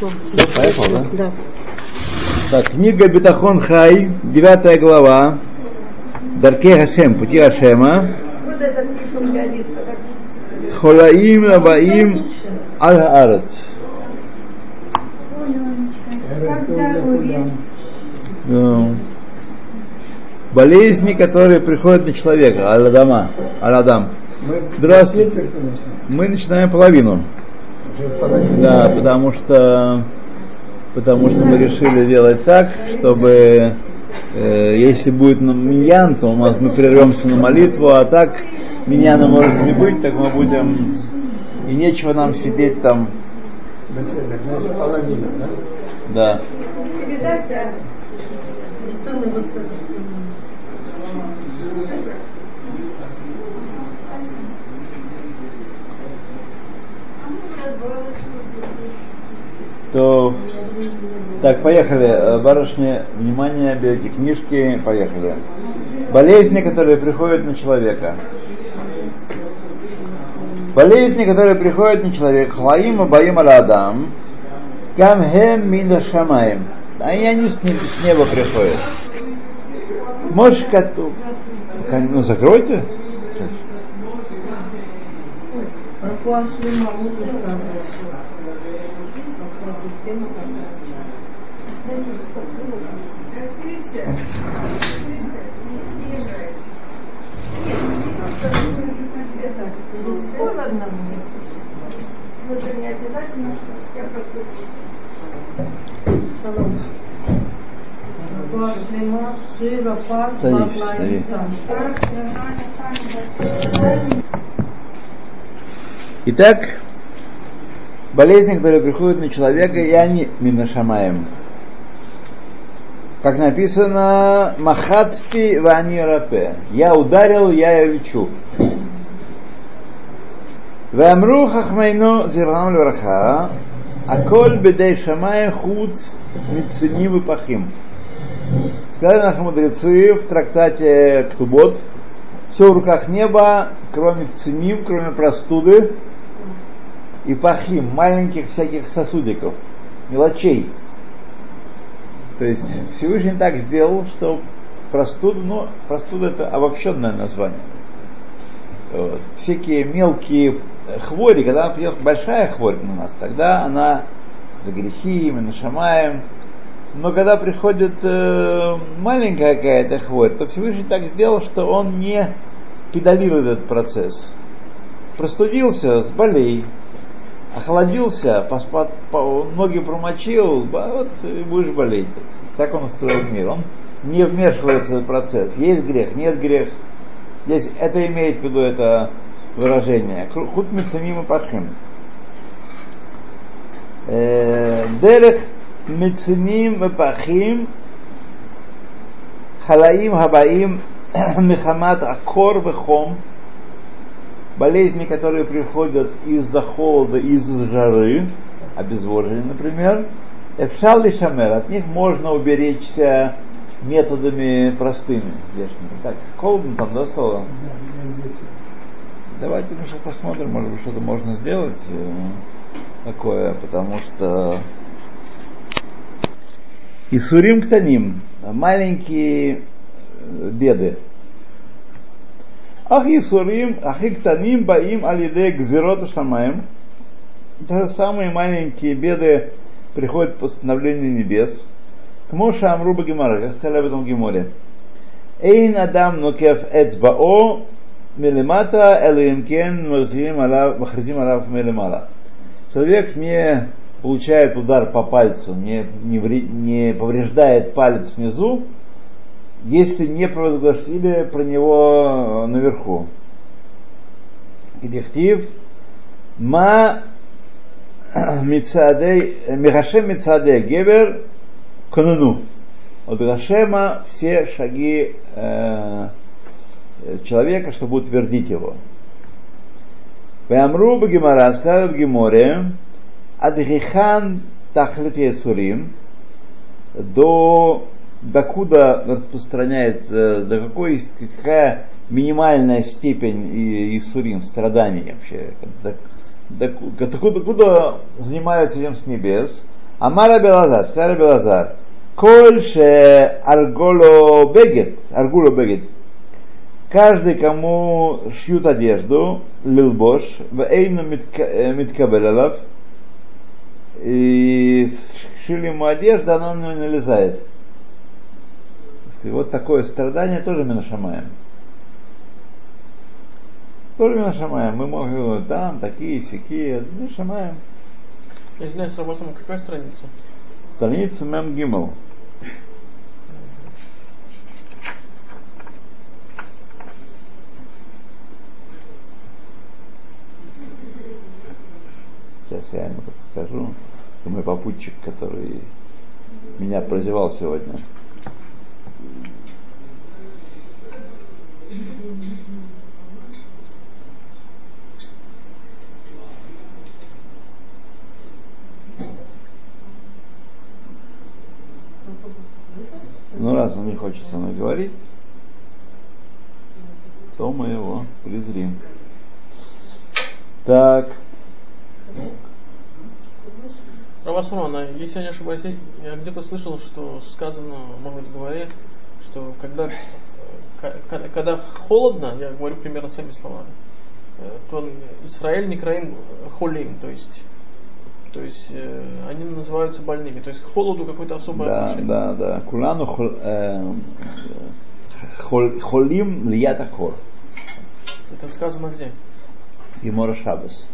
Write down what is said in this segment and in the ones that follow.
Поехал, да? Да. Так, книга Бетахон Хай, девятая глава, Дарке Хашем, пути Хашема. Холаим Рабаим Аль Арец. Болезни, которые приходят на человека, Аладама, Аладам. Здравствуйте. Мы начинаем половину. Да, потому что потому что мы решили делать так, чтобы э, если будет миньян, то у нас мы прервемся на молитву, а так миньяна может не быть, так мы будем и нечего нам сидеть там. Да. То, так, поехали. Барышни, внимание, берите книжки, поехали. Болезни, которые приходят на человека. Болезни, которые приходят на человека. Хлаим Абаим Аладам. Камхем Мина Шамаем. Они, они неба, с неба приходят. Мошкату. Ну, закройте. Садись, садись. Итак, болезни, которые приходят на человека, и они минашамаем. Как написано, Махацти вани рапе. Я ударил, я лечу. ואמרו חכמינו זירם לברכה, הכל בידי שמיים חוץ מצונים ופחים. Сказали наши мудрецы в трактате Ктубот, все в руках неба, кроме циним, кроме простуды и пахим, маленьких всяких сосудиков, мелочей. То есть Всевышний так сделал, что простуда, ну, простуда это обобщенное название. Вот. Всякие мелкие хвори, когда придет большая хворь на нас, тогда она за грехи, мы нашамаем. Но когда приходит э, маленькая какая-то хворь, то Всевышний так сделал, что он не педалирует этот процесс. Простудился, сболей, охладился, поспад, по, ноги промочил, вот и будешь болеть. Так он устроил мир. Он не вмешивается в этот процесс. Есть грех, нет грех. Здесь это имеет в виду это выражение. Худ мецамим и. Э, дерех мецамим и пахим халаим хабаим мехамат акор вехом болезни, которые приходят из-за холода, из-за жары, обезвоживание, например, Эфшал шамер, от них можно уберечься методами простыми, внешними. Так, холодно там, да, стало? Давайте мы сейчас посмотрим, может быть, что-то можно сделать э, такое, потому что Исурим ктаним, маленькие э, беды. Ах Исурим, ах ктаним баим алиде гзирот шамаем. Даже самые маленькие беды приходят постановление небес. К Моше Амруба Гемара, как сказали об этом Геморе. Эйн Адам Нукев Эцбао Мелемата Элиемкен Махризим Алав Мелемала. Человек не получает удар по пальцу, не, не, не повреждает палец внизу, если не провозгласили про него наверху. Идихтив Ма Мицадей, Михашем Мицадей Гебер Кануну. От Гашема все шаги э, человека, что будут твердить его. Вамру Багимара сказал в Гиморе, Адхихан Тахлит до докуда распространяется, до какой какая минимальная степень Исурим, страданий вообще, докуда, докуда занимаются этим с небес, Амара Белазар, сказал Белазар, Коль ше арголо бегет, аргуло бегет, каждый, кому шьют одежду, лилбош, в эйну миткабелелов, и шили ему одежду, она на него не налезает. И вот такое страдание тоже мы нашамаем. Тоже мы нашамаем. Мы можем там, такие, сякие, мы нашамаем. Я знаю, с работом какая страница? Страница Мем Гиммел. Сейчас я ему скажу. Это мой попутчик, который меня прозевал сегодня. Ну, раз он не хочет со мной говорить, то мы его презрим. Так. Равасмана, если я не ошибаюсь, я где-то слышал, что сказано, может быть, в говоре, что когда, э, когда холодно, я говорю примерно своими словами, э, то Израиль не краим холим, то есть то есть э, они называются больными. То есть к холоду какое-то особое да, отношение. Да, да, Кулану хол, э, хол, холим лията хор. Это сказано где? Гемора Шабас.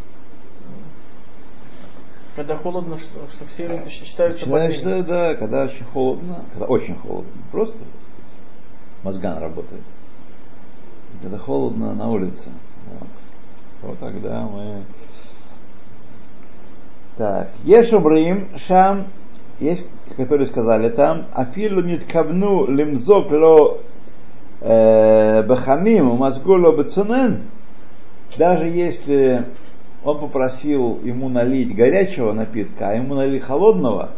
Когда холодно, что, что все люди считаются больными. Считаешь, да, да, когда очень холодно, когда очень холодно, просто мозган работает. Когда холодно на улице, вот, вот тогда мы так, Ешумрим, Шам, есть, которые сказали там, Афилу ниткавну лимзок ло бахамим, мазгуло бецунен, даже если он попросил ему налить горячего напитка, а ему налили холодного,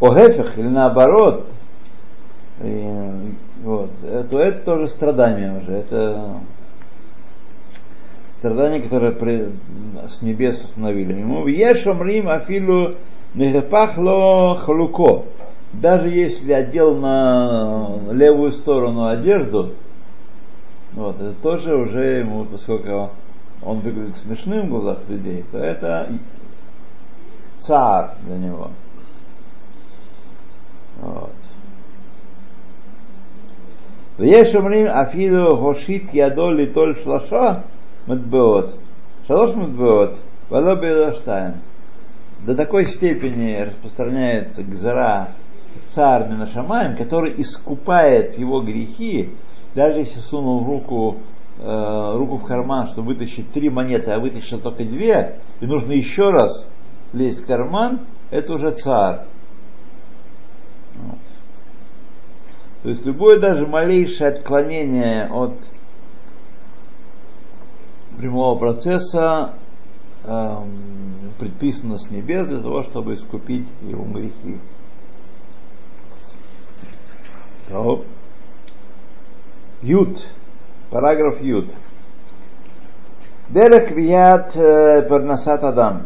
огефех или наоборот, и, вот, то это тоже страдание уже, это страдания, которые при, с небес установили ему. Ешомрим афилу нехепахло халуко. Даже если одел на левую сторону одежду, вот, это тоже уже ему, поскольку он выглядит смешным в глазах людей, то это царь для него. Вот. ויש אומרים אפילו הושיט ידו ליטול שלושה мудбеот. Шалош мудбеот, вало бейлаштайн. До такой степени распространяется гзара царь Минашамаем, который искупает его грехи, даже если сунул руку, э, руку в карман, чтобы вытащить три монеты, а вытащил только две, и нужно еще раз лезть в карман, это уже царь. То есть любое даже малейшее отклонение от прямого процесса эм, предписано с небес для того, чтобы искупить его грехи. То. Ют. Параграф Ют. Дерек вият э, парнасат адам.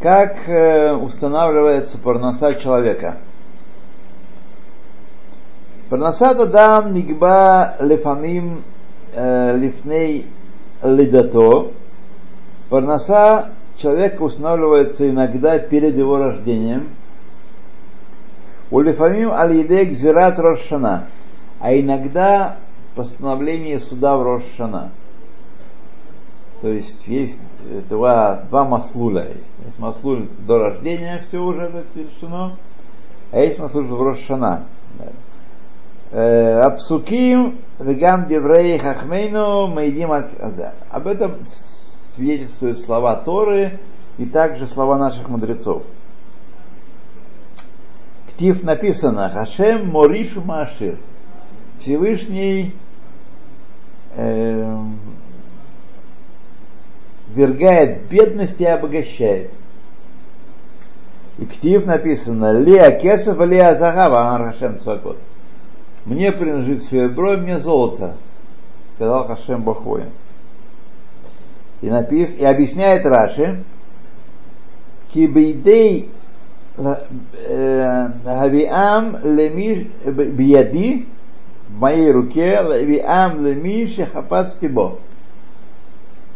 Как э, устанавливается парнаса человека? Парнасат адам нигба лефамим э, лифней лидато, парноса человека устанавливается иногда перед его рождением. Улифамим аль-еде гзират рошана, а иногда постановление суда в Рошана. То есть есть два, два маслуля. Есть. есть маслуль до рождения, все уже это решено, а есть маслуль в Рошана. Апсуким вегам деврей хахмейну майдим Об этом свидетельствуют слова Торы и также слова наших мудрецов. Ктив написано Хашем Моришу Машир. Всевышний э, вергает бедность и обогащает. И ктив написано Леа Кесов, Леа Загава, Хашем Цвакот мне принадлежит серебро, мне золото, сказал Хашем Бог И, напис, и объясняет Раши, кибейдей Гавиам лемиш бияди в моей руке Гавиам лемиш хапат стебо.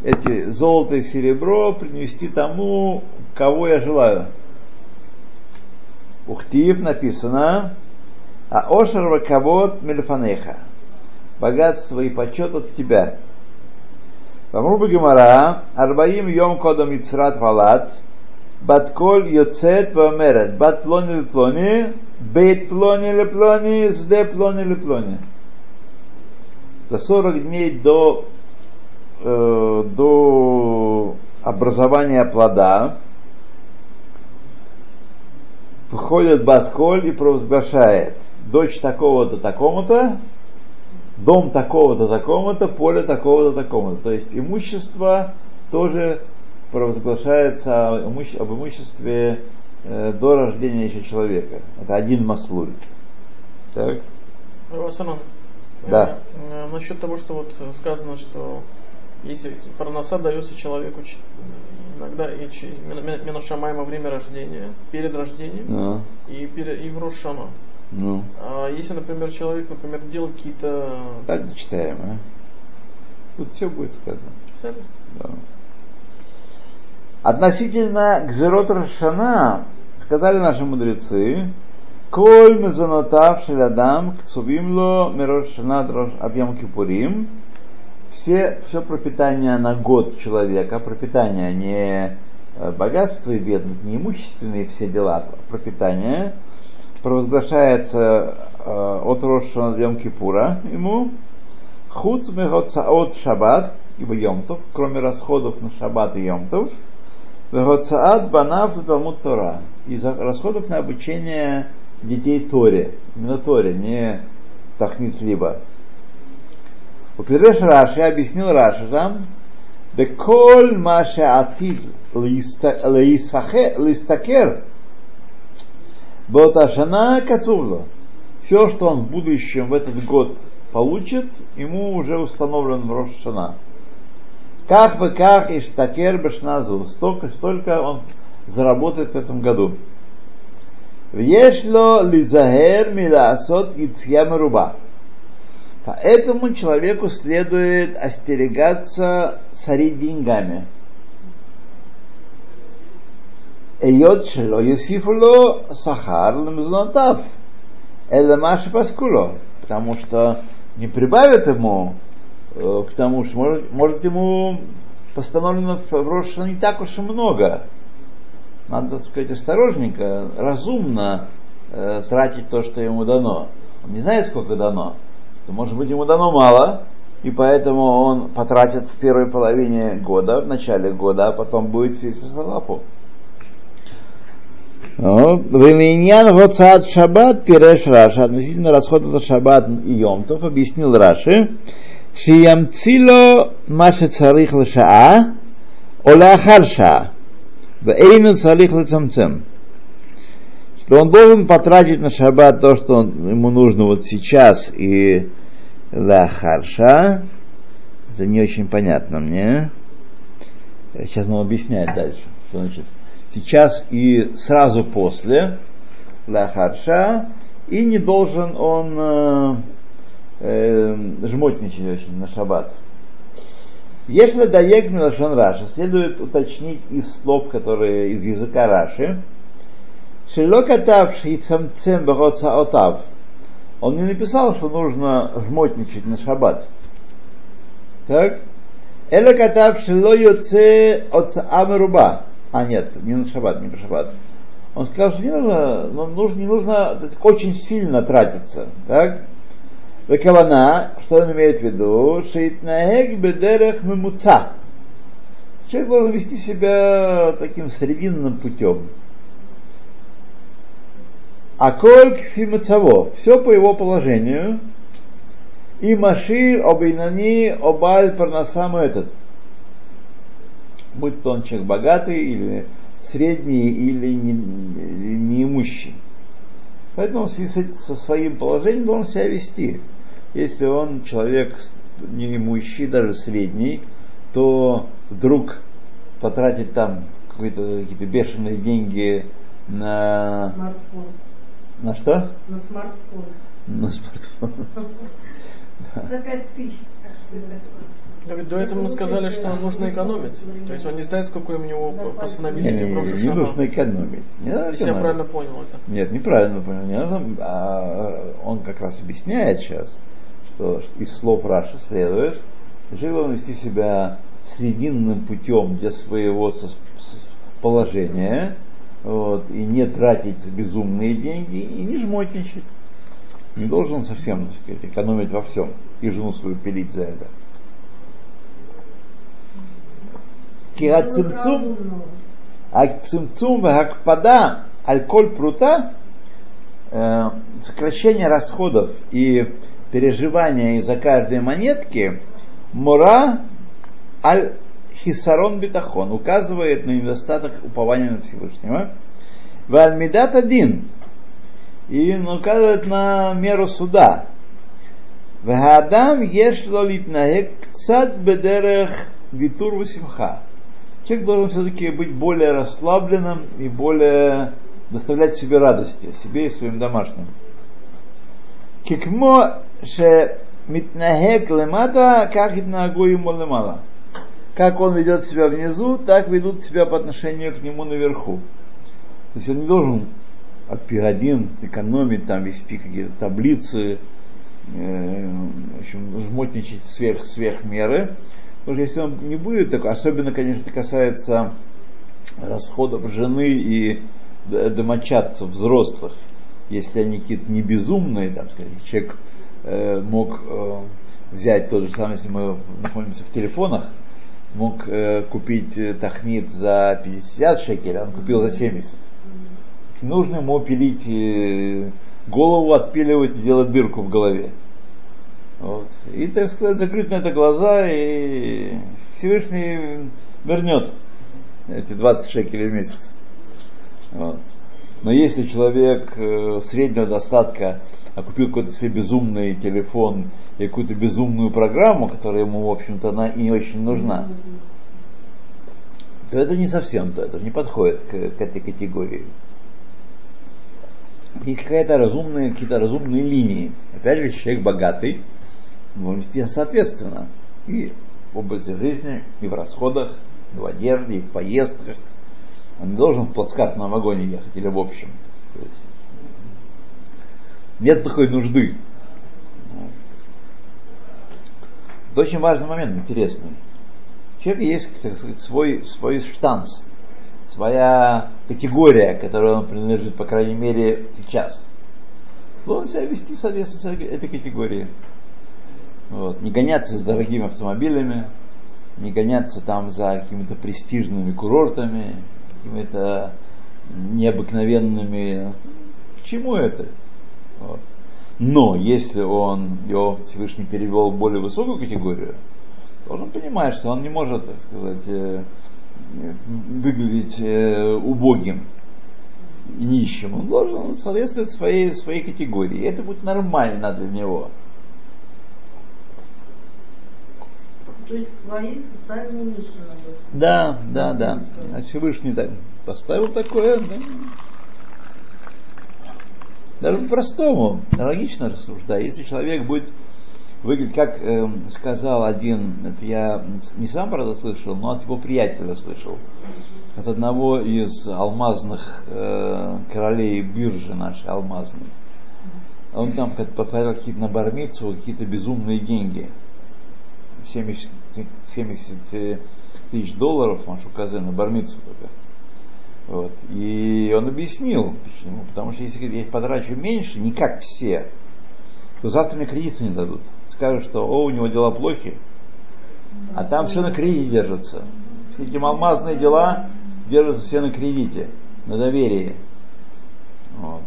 Эти золото и серебро принести тому, кого я желаю. Ухтив написано, а ошер ваковод мельфанеха. Богатство и почет от тебя. Вамруба Гемара, Арбаим Йом Кодом Ицрат Валат, Батколь Йоцет Вамерет, Бат Плони Леплони, Бейт Плони Леплони, Сде Плони Леплони. За 40 дней до, э, до образования плода выходит Батколь и провозглашает дочь такого-то такому-то, дом такого-то такому-то, поле такого-то такому-то. То есть имущество тоже провозглашается об имуществе э, до рождения еще человека. Это один маслуль. Так? Васанан. Да. Э, насчет того, что вот сказано, что если парноса дается человеку иногда и Менашамай во время рождения, перед рождением Ну, и, перед, и в Рошана. Ну. А если, например, человек, например, делал какие-то... Так читаем, а? Тут все будет сказано. Писали? Да. Относительно к Зерот Рашана сказали наши мудрецы, Коль мезонотав шелядам кцувимло мирошана от Йом Кипурим. Все, все пропитание на год человека, пропитание не э, богатство и бедность, не имущественные все дела, а пропитание провозглашается э, от Рошана Йом Кипура ему, Хуц от шаббат, ибо Йомтов, кроме расходов на шаббат и Йомтов, Вегоцаат банав Талмуд Тора. Из расходов на обучение детей Торе. Именно Торе, не Тахнит либо. Упиреш Раши объяснил Раши там, Беколь Маша Атид Листакер Боташана Кацурло. Все, что он в будущем в этот год получит, ему уже установлен Рошана. Как бы как и штакер бешназу, столько, столько он заработает в этом году. Вешло лизахер миласот гицья руба. Поэтому человеку следует остерегаться царить деньгами. Эйот шело юсифуло сахар лемзунатав. Это маши паскуло. Потому что не прибавят ему к тому, что может, может ему постановлено в Рошана не так уж и много. Надо, так сказать, осторожненько, разумно э, тратить то, что ему дано. Он не знает, сколько дано. То, может быть, ему дано мало, и поэтому он потратит в первой половине года, в начале года, а потом будет сесть за лапу. Виминьян Гоцаат Шаббат Пиреш Раша относительно расхода за Шаббат и Йомтов объяснил Раши, Шиямцило Маша Царих Лашаа Оляхар Шаа Вейну Царих Лацамцем что он должен потратить на шаббат то, что он, ему нужно вот сейчас и лахарша. Это не очень понятно мне. Сейчас он объясняет дальше, что значит сейчас и сразу после лахарша, и не должен он э, э, жмотничать очень на шаббат. Если даек милашон Раши, следует уточнить из слов, которые из языка Раши, Шело катавший цамцем отав. Он не написал, что нужно жмотничать на шаббат. Так? Эла катавший ло йоце от амеруба. А нет, не на шаббат, не про шаббат. Он сказал, что не нужно, но нужно, не нужно очень сильно тратиться. Так? Векавана, что он имеет в виду? Шейтнаэг бедерех мемуца. Человек должен вести себя таким срединным путем. А коль фимацаво, все по его положению, и Машир обинани обаль парнасам этот. Будь то он человек богатый или средний или не, неимущий. Поэтому в связи со своим положением должен себя вести. Если он человек неимущий, даже средний, то вдруг потратить там какие-то, какие-то бешеные деньги на... Смартфон. На что? На смартфон. На смартфон. За пять тысяч. Да ведь до этого мы сказали, что нужно экономить. То есть он не знает, сколько у него Не, постановили не, не шаббат. нужно экономить. Не надо Если я правильно понял это. Нет, неправильно понял. Не нужно, а, он как раз объясняет сейчас, что из слов Раши следует, главное вести себя срединным путем для своего положения, вот, и не тратить безумные деньги, и не жмотничать. Не должен совсем сказать, экономить во всем и жену свою пилить за это. Кирацимцум Акцимцум вагакпада аль-коль прута э, сокращение расходов и переживания из-за каждой монетки мура аль хисарон битахон указывает на недостаток упования на Всевышнего. Вальмидат один и указывает на меру суда. Вагадам еш лолитнагек цад бедерех витур васимха. Человек должен все-таки быть более расслабленным и более доставлять себе радости, себе и своим домашним. Кикмо ше митнагек лемата, как itнагу ему лемала. Как он ведет себя внизу, так ведут себя по отношению к нему наверху. То есть он не должен от один экономить, там вести какие-то таблицы, э, в общем, жмотничать сверх, сверх меры. Потому что если он не будет такой, особенно, конечно, касается расходов жены и домочадцев, взрослых, если они какие-то не безумные, там, скажем, человек э, мог э, взять то же самое, если мы находимся в телефонах, мог э, купить э, тахнит за 50 шекелей, он купил за 70. Нужно ему пилить э, голову, отпиливать и делать дырку в голове. Вот. И, так сказать, закрыть на это глаза, и Всевышний вернет эти 20 шекелей в месяц. Вот. Но если человек э, среднего достатка а купил какой-то себе безумный телефон и какую-то безумную программу, которая ему, в общем-то, она и не очень нужна, то это не совсем то, это не подходит к, к этой категории. И какая-то разумная, какие-то разумные линии. Опять же, человек богатый, должен вести соответственно. И в образе жизни, и в расходах, и в одежде, и в поездках. Он не должен в плацкартном вагоне ехать или в общем. Нет такой нужды. Это очень важный момент, интересный. У человека есть, так сказать, свой, свой штанц, своя категория, которой он принадлежит, по крайней мере, сейчас. Должен себя вести соответственно этой категории. Вот. Не гоняться за дорогими автомобилями, не гоняться там за какими-то престижными курортами, какими-то необыкновенными. К чему это? Вот. Но если он его Всевышний перевел в более высокую категорию, то он понимает, что он не может, так сказать, э, выглядеть э, убогим и нищим. Он должен соответствовать своей, своей категории. И это будет нормально для него. Есть свои социальные ниши надо. Да, да, да. А Всевышний так поставил такое. Да. Даже по-простому, логично рассуждая. Если человек будет выглядеть, как э, сказал один, я не сам, правда, слышал, но от его приятеля слышал, от одного из алмазных э, королей биржи нашей алмазной. Он там как-то потратил какие-то на бармицу какие-то безумные деньги. 70, 70 тысяч долларов, Машу Казе, на бармицу только. Вот. И он объяснил, почему. Потому что если я потрачу меньше, не как все, то завтра мне кредиты не дадут. Скажут, что о, у него дела плохи, а там все на кредите держится. Все эти алмазные дела держатся все на кредите, на доверии. Вот.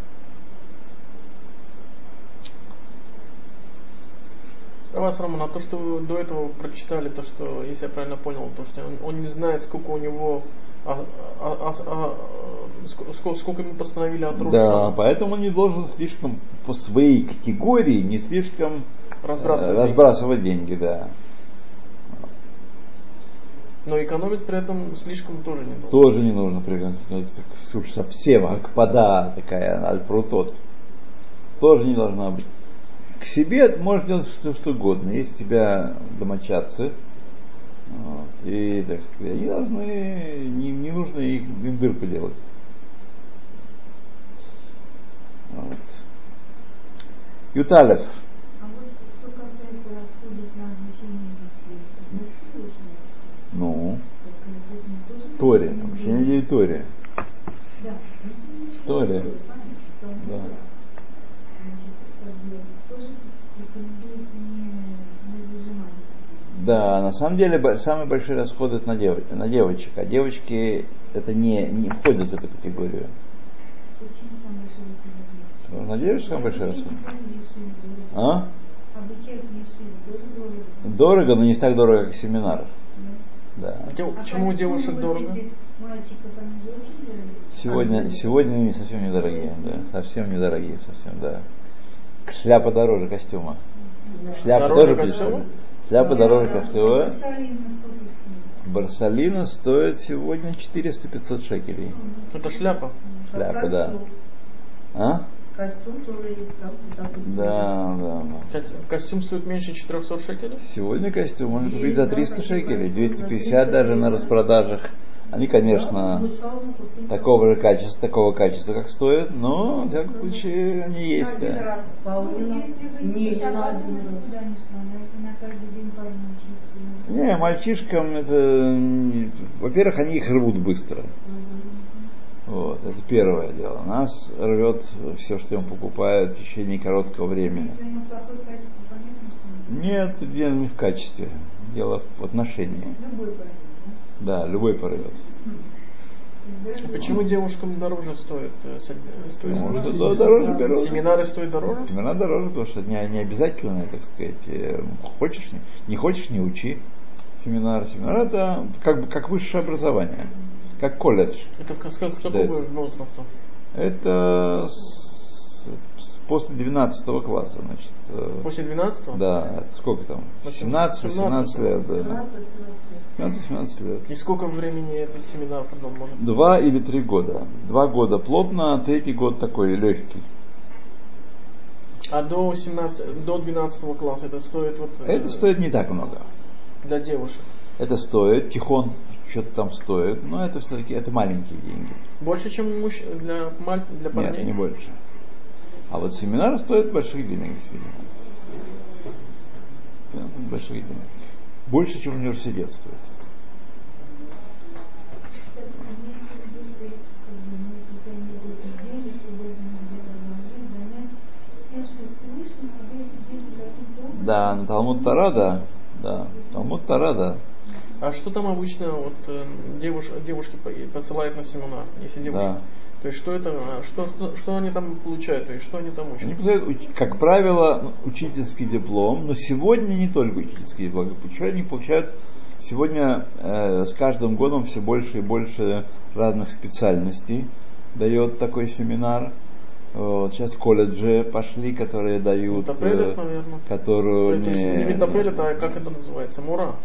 Равас Роман, а то, что вы до этого прочитали, то, что, если я правильно понял, то, что он, он не знает, сколько у него, а, а, а, а, сколько, сколько ему постановили от Руша. Да, поэтому он не должен слишком по своей категории не слишком Разбрасывать э, разбрасывать деньги, да. Но экономить при этом слишком тоже не нужно. Тоже не нужно приготовить. Уж совсем акпада такая, альпрутот. Тоже не должна быть. К себе можешь делать что, что угодно. Есть у тебя домочадцы, вот, и так сказать, они должны, не, не нужно их им дырку делать. Вот. Юталев. А вот что касается расходов на обучение детей, это Ну, Торе. Обучение детей Торе. Да. Торе. не делать, понятно, что он Да. делает. Значит, как бы тоже рекомендуется не, не зажимать. Да, на самом деле самые большие расходы это на, дев- на девочек, а девочки это не, не входят в эту категорию. Почему? На девочек самые большие расходы. А? Тоже дорого. Дорого, но не так дорого, как семинар. Да. Дев- А Почему у девушек дорого? этих Мальчиков, они же очень дорогие. Сегодня, сегодня они совсем недорогие, да. Совсем недорогие, совсем, да. Шляпа дороже костюма. Шляпа Дороже тоже костюма? Дешевле. Шляпа дороже костюма. Барсалина стоит? Сегодня 400-500 шекелей. Это шляпа. Шляпа, да. А? Костюм тоже есть там. Да, да, да. Ко- Костюм стоит меньше 400 шекелей? Сегодня костюм можно купить за 300 шекелей, 250 даже на распродажах. Они, конечно, такого же качества, такого качества, как стоят, но в всяком случае они есть, да. Не, мальчишкам это, во-первых, они их рвут быстро. Вот, это первое дело. Нас рвет все, что им покупают в течение короткого времени. Нет, дело не в качестве, дело в отношении. любой. Да, любой порвет. А Почему девушкам дороже стоит? э, то есть что да, дороже берут. Семинары стоят дороже? Семена дороже, потому что не, не обязательно, так сказать, э, хочешь, не, не хочешь, не учи семинар. Семинар это как бы как высшее образование, как колледж. Это с, какого это- возраста? Это с- после 12 класса, значит. э, После 12 Да, это сколько там? 17-18 лет, да. 17-17 лет. И сколько времени этот семинар потом может? Два или три года. Два года плотно, а третий год такой легкий. А до 17, до 12 класса это стоит вот э, Это стоит не так много. для девушек? Это стоит, тихон что-то там стоит, но это все-таки это маленькие деньги. Больше, чем для, для парней? Нет, не больше. А вот семинар стоит больших денег, действительно. Больших денег. Больше, чем университет стоит. Да, Талмуд Тара, да. Талмуд Тара, да. А что там обычно вот э, девуш... девушки по- посылают на семинар, если девушки? Да. То есть что это, а, что, что, что они там получают, то есть что они там учат? Они посылают, уч- как правило, учительский диплом, но сегодня не только учительский диплом. Получают, они получают сегодня э, с каждым годом все больше и больше разных специальностей дает такой семинар. Вот, сейчас колледжи пошли, которые дают, Метапелет, э, наверное. которую То есть не метапелет, а как это называется? Мура.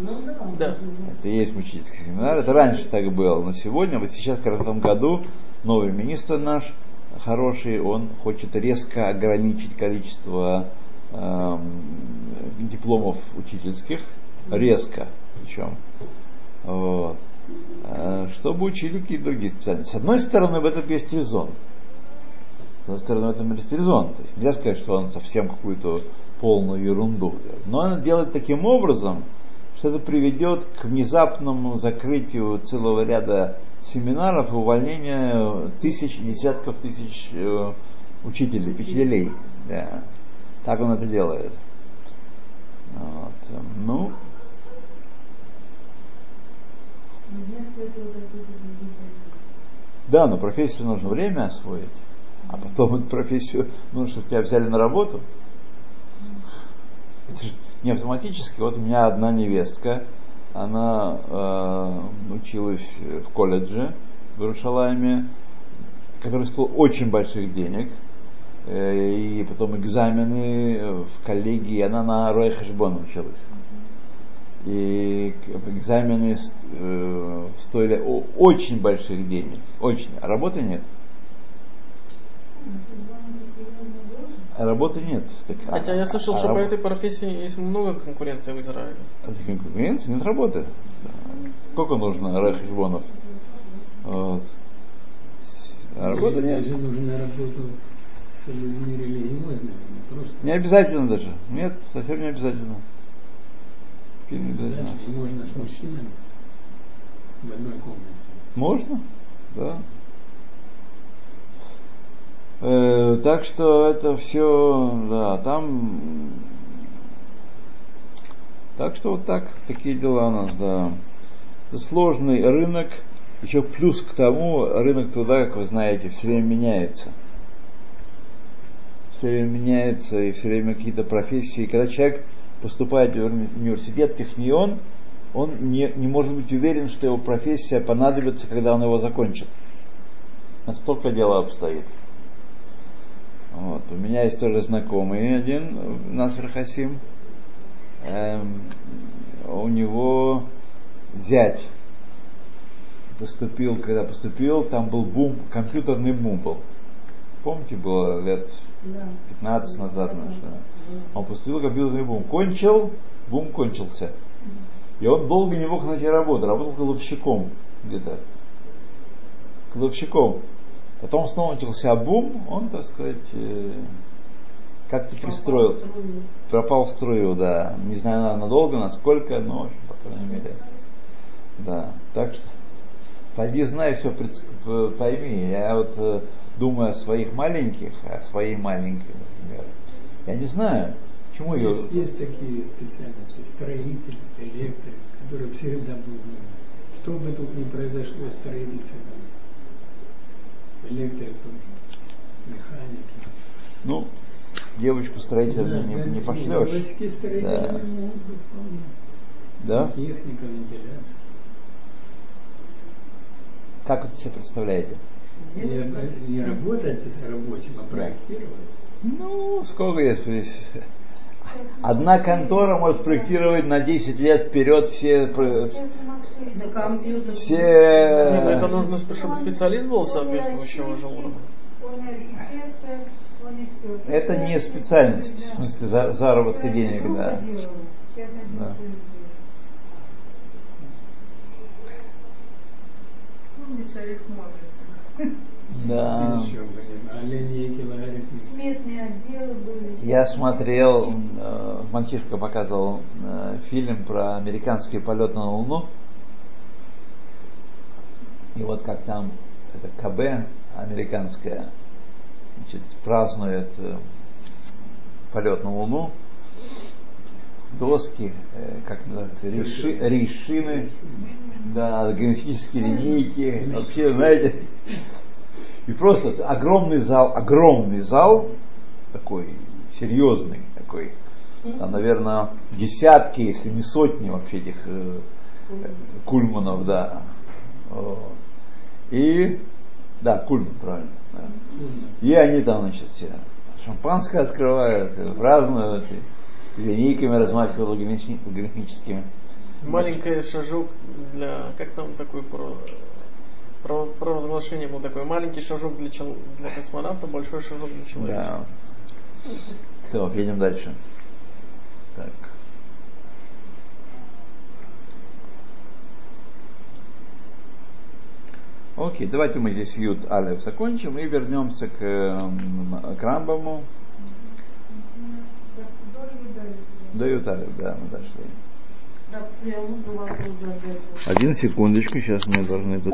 Ну да. Это и есть учительский семинар. Это раньше так было, но сегодня, вот сейчас, как раз в этом году, новый министр наш хороший, он хочет резко ограничить количество эм, дипломов учительских, резко причем, вот, Э, чтобы учили какие-то другие специальности. С одной стороны, в этом есть резон. С одной стороны, в этом есть резон. То есть нельзя сказать, что он совсем какую-то полную ерунду. Но он делает таким образом, что это приведет к внезапному закрытию целого ряда семинаров и увольнению тысяч, десятков тысяч э, учителей, учителей. Да. Так он это делает. Вот. Ну, да, но профессию нужно время освоить, а потом эту профессию нужно, чтобы тебя взяли на работу. Это же не автоматически. Вот у меня одна невестка, она э, училась в колледже в Иерушалайме, который стоил очень больших денег, э, и потом экзамены в коллегии, она на Рой Хашбон училась. И экзамены э, стоили очень больших денег. Очень. А работы нет. А работы нет. Так, а- Хотя я слышал, а что по раб- этой профессии есть много конкуренции в Израиле. а конкуренции нет работы. Сколько нужно рахишбонов? Вот. А работы нет. Даже нужна работа с людьми религиозными, просто. Не обязательно даже. Нет, совсем не обязательно. Не обязательно. Можно с мужчинами в одной комнате. Можно, да. Э, так что это все, да, там. Так что вот так, такие дела у нас, да. Сложный рынок, еще плюс к тому, рынок труда, как вы знаете, все время меняется. Все время меняется, и все время какие-то профессии. Когда человек поступает в уни- университет, технион, он не, не может быть уверен, что его профессия понадобится, когда он его закончит. Настолько дело обстоит. Вот. У меня есть тоже знакомый один, Наср Хасим. Эм, у него зять поступил, когда поступил, там был бум, компьютерный бум был. Помните, было лет 15 назад, наверное. Он поступил компьютерный бум. Кончил, бум кончился. И он долго не мог найти работу. Работал кладовщиком где-то. Кладовщиком. Потом снова начался бум, он, так сказать, э, как-то пристроил. Пропал в струю, да. Не знаю, на- надолго, насколько, но, в общем, по крайней мере. Да. Так что, пойди знай все, пойми. Я вот э, думаю о своих маленьких, о своей маленькой, например. Я не знаю, чему ее... Есть, есть такие специальности, строитель, электрик, которые всегда будут. Что бы тут ни произошло, строитель всегда нужен. Механики. Ну, девочку строителя не, не, не пошлешь. Девочки строители Да. могут вполне. Да? Техника, вентиляция. Как вы себе представляете? Не, не работать рабочим, а проектировать. Ну, сколько есть здесь? Одна контора может проектировать на 10 лет вперед все, про- За компьютер. все Нет, ну это нужно, чтобы специалист был соответствующего же уровня. Это не специальность, в смысле за- заработка денег, да. Сейчас один Да. арифмометр? Да. Я смотрел, э, мальчишка показывал э, фильм про американский полет на Луну. И вот как там это КБ американская значит, празднует э, полет на Луну. Доски, э, как называется, реши- решины, да, графические линейки, вообще, знаете, и просто огромный зал, огромный зал, такой серьезный, такой, там, наверное, десятки, если не сотни вообще этих э, кульманов, да. Вот. И, да, кульман, правильно. да. И они там, значит, все шампанское открывают, празднуют, и линейками размахивают графическими. Маленький шажок для, как там такой про, про, провозглашение был такой, маленький шажок для, чел- для космонавта, большой шажок для человечества. Да. Все, едем дальше. Так. Окей, давайте мы здесь Юд Алев закончим и вернемся к, эм, к Рамбаму. До Юд Алев, да, мы дошли. Один секундочку, сейчас мы должны тут